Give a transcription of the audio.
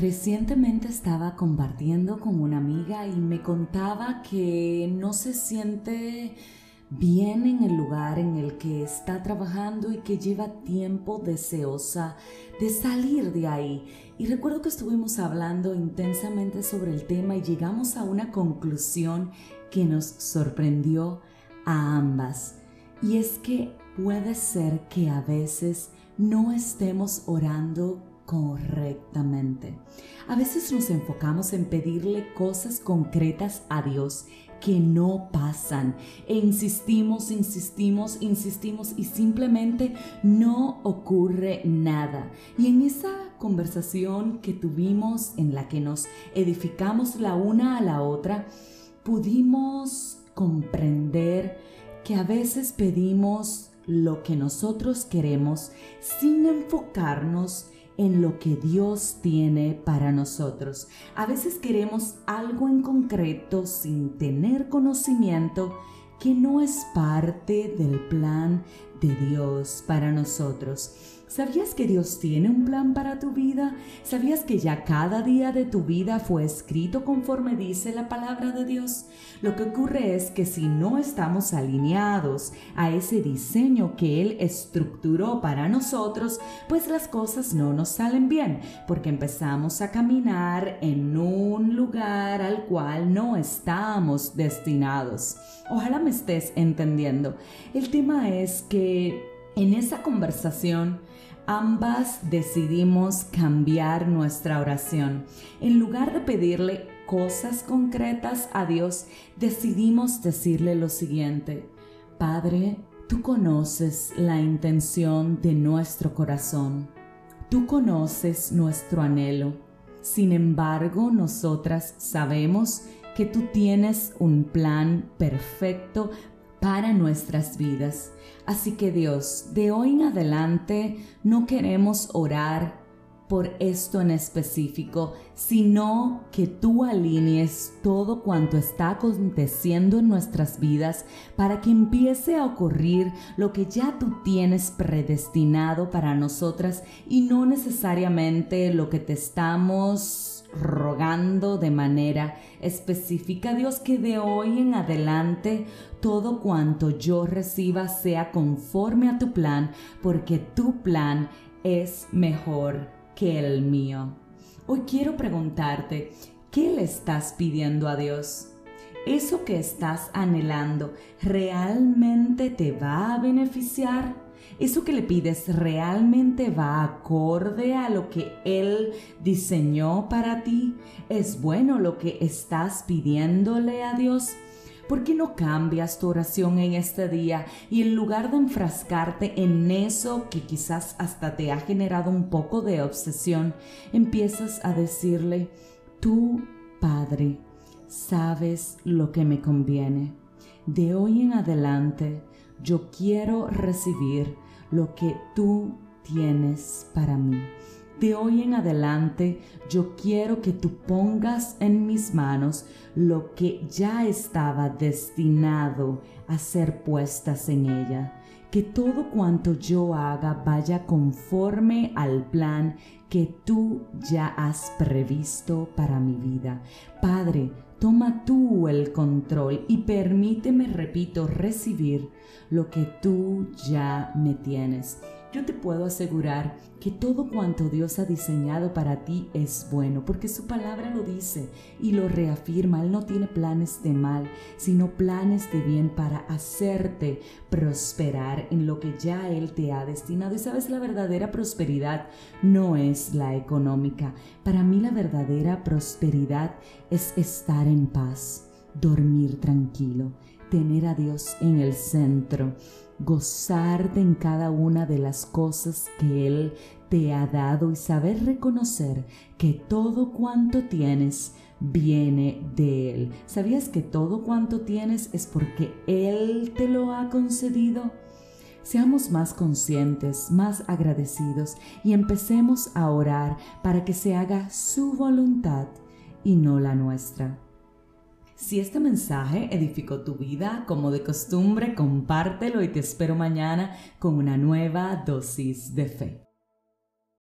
Recientemente estaba compartiendo con una amiga y me contaba que no se siente bien en el lugar en el que está trabajando y que lleva tiempo deseosa de salir de ahí. Y recuerdo que estuvimos hablando intensamente sobre el tema y llegamos a una conclusión que nos sorprendió a ambas. Y es que puede ser que a veces no estemos orando correctamente. A veces nos enfocamos en pedirle cosas concretas a Dios que no pasan e insistimos, insistimos, insistimos y simplemente no ocurre nada. Y en esa conversación que tuvimos en la que nos edificamos la una a la otra, pudimos comprender que a veces pedimos lo que nosotros queremos sin enfocarnos en lo que Dios tiene para nosotros. A veces queremos algo en concreto sin tener conocimiento que no es parte del plan de Dios para nosotros. ¿Sabías que Dios tiene un plan para tu vida? ¿Sabías que ya cada día de tu vida fue escrito conforme dice la palabra de Dios? Lo que ocurre es que si no estamos alineados a ese diseño que Él estructuró para nosotros, pues las cosas no nos salen bien, porque empezamos a caminar en un lugar al cual no estamos destinados. Ojalá me estés entendiendo. El tema es que en esa conversación ambas decidimos cambiar nuestra oración. En lugar de pedirle cosas concretas a Dios, decidimos decirle lo siguiente, Padre, tú conoces la intención de nuestro corazón, tú conoces nuestro anhelo. Sin embargo, nosotras sabemos que tú tienes un plan perfecto para nuestras vidas. Así que Dios, de hoy en adelante no queremos orar por esto en específico, sino que tú alinees todo cuanto está aconteciendo en nuestras vidas para que empiece a ocurrir lo que ya tú tienes predestinado para nosotras y no necesariamente lo que te estamos rogando de manera específica, Dios, que de hoy en adelante todo cuanto yo reciba sea conforme a tu plan, porque tu plan es mejor que el mío. Hoy quiero preguntarte, ¿qué le estás pidiendo a Dios? ¿Eso que estás anhelando realmente te va a beneficiar? ¿Eso que le pides realmente va acorde a lo que Él diseñó para ti? ¿Es bueno lo que estás pidiéndole a Dios? ¿Por qué no cambias tu oración en este día y en lugar de enfrascarte en eso que quizás hasta te ha generado un poco de obsesión, empiezas a decirle, tú, Padre, sabes lo que me conviene. De hoy en adelante, yo quiero recibir lo que tú tienes para mí. De hoy en adelante yo quiero que tú pongas en mis manos lo que ya estaba destinado a ser puestas en ella. Que todo cuanto yo haga vaya conforme al plan que tú ya has previsto para mi vida. Padre, Toma tú el control y permíteme, repito, recibir lo que tú ya me tienes. Yo te puedo asegurar que todo cuanto Dios ha diseñado para ti es bueno, porque su palabra lo dice y lo reafirma. Él no tiene planes de mal, sino planes de bien para hacerte prosperar en lo que ya Él te ha destinado. Y sabes, la verdadera prosperidad no es la económica. Para mí la verdadera prosperidad es estar en paz, dormir tranquilo, tener a Dios en el centro gozarte en cada una de las cosas que Él te ha dado y saber reconocer que todo cuanto tienes viene de Él. ¿Sabías que todo cuanto tienes es porque Él te lo ha concedido? Seamos más conscientes, más agradecidos y empecemos a orar para que se haga su voluntad y no la nuestra. Si este mensaje edificó tu vida, como de costumbre, compártelo y te espero mañana con una nueva dosis de fe.